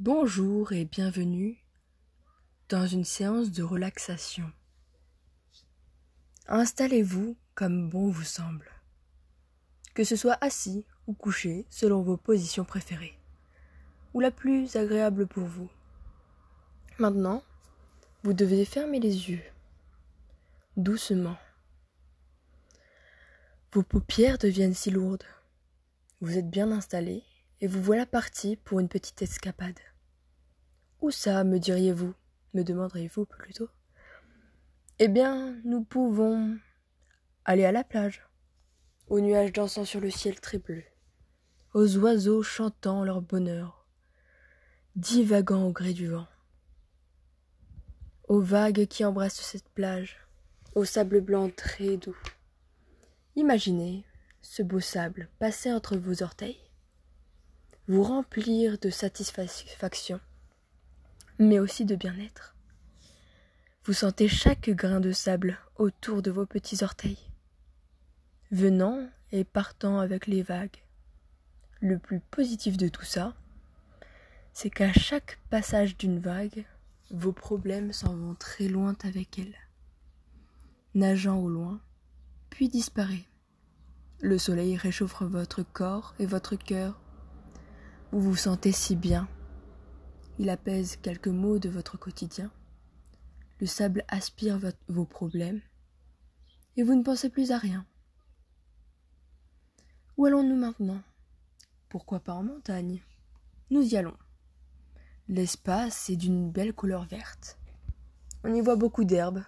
Bonjour et bienvenue dans une séance de relaxation. Installez-vous comme bon vous semble, que ce soit assis ou couché selon vos positions préférées, ou la plus agréable pour vous. Maintenant, vous devez fermer les yeux, doucement. Vos paupières deviennent si lourdes. Vous êtes bien installé et vous voilà parti pour une petite escapade. Où ça, me diriez-vous? Me demanderiez-vous plutôt? Eh bien, nous pouvons aller à la plage, aux nuages dansant sur le ciel très bleu, aux oiseaux chantant leur bonheur, divagant au gré du vent, aux vagues qui embrassent cette plage, au sable blanc très doux. Imaginez ce beau sable passer entre vos orteils, vous remplir de satisfaction, mais aussi de bien-être. Vous sentez chaque grain de sable autour de vos petits orteils, venant et partant avec les vagues. Le plus positif de tout ça, c'est qu'à chaque passage d'une vague, vos problèmes s'en vont très loin avec elle, nageant au loin, puis disparaît. Le soleil réchauffe votre corps et votre cœur. Vous vous sentez si bien. Il apaise quelques mots de votre quotidien. Le sable aspire vos problèmes. Et vous ne pensez plus à rien. Où allons-nous maintenant? Pourquoi pas en montagne? Nous y allons. L'espace est d'une belle couleur verte. On y voit beaucoup d'herbes,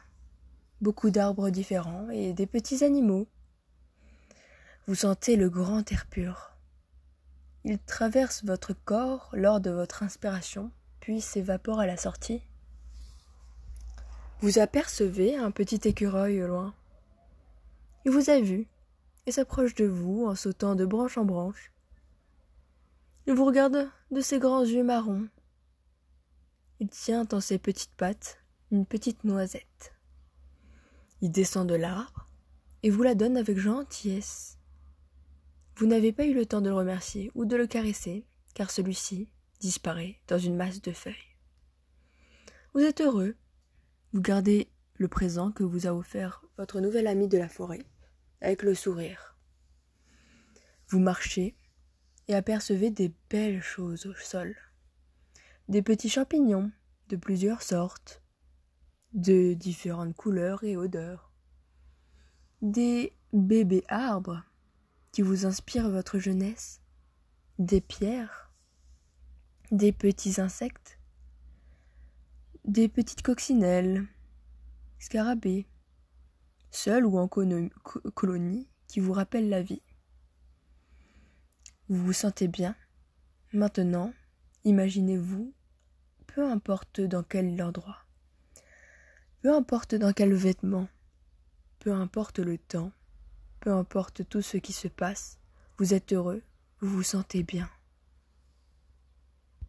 beaucoup d'arbres différents et des petits animaux. Vous sentez le grand air pur. Il traverse votre corps lors de votre inspiration, puis s'évapore à la sortie. Vous apercevez un petit écureuil au loin. Il vous a vu et s'approche de vous en sautant de branche en branche. Il vous regarde de ses grands yeux marrons. Il tient dans ses petites pattes une petite noisette. Il descend de l'arbre et vous la donne avec gentillesse. Vous n'avez pas eu le temps de le remercier ou de le caresser, car celui-ci disparaît dans une masse de feuilles. Vous êtes heureux. Vous gardez le présent que vous a offert votre nouvel ami de la forêt, avec le sourire. Vous marchez et apercevez des belles choses au sol. Des petits champignons de plusieurs sortes, de différentes couleurs et odeurs. Des bébés arbres qui vous inspirent votre jeunesse, des pierres, des petits insectes, des petites coccinelles, scarabées, seuls ou en colonie, qui vous rappellent la vie. Vous vous sentez bien Maintenant, imaginez-vous, peu importe dans quel endroit, peu importe dans quel vêtement, peu importe le temps, peu importe tout ce qui se passe, vous êtes heureux, vous vous sentez bien.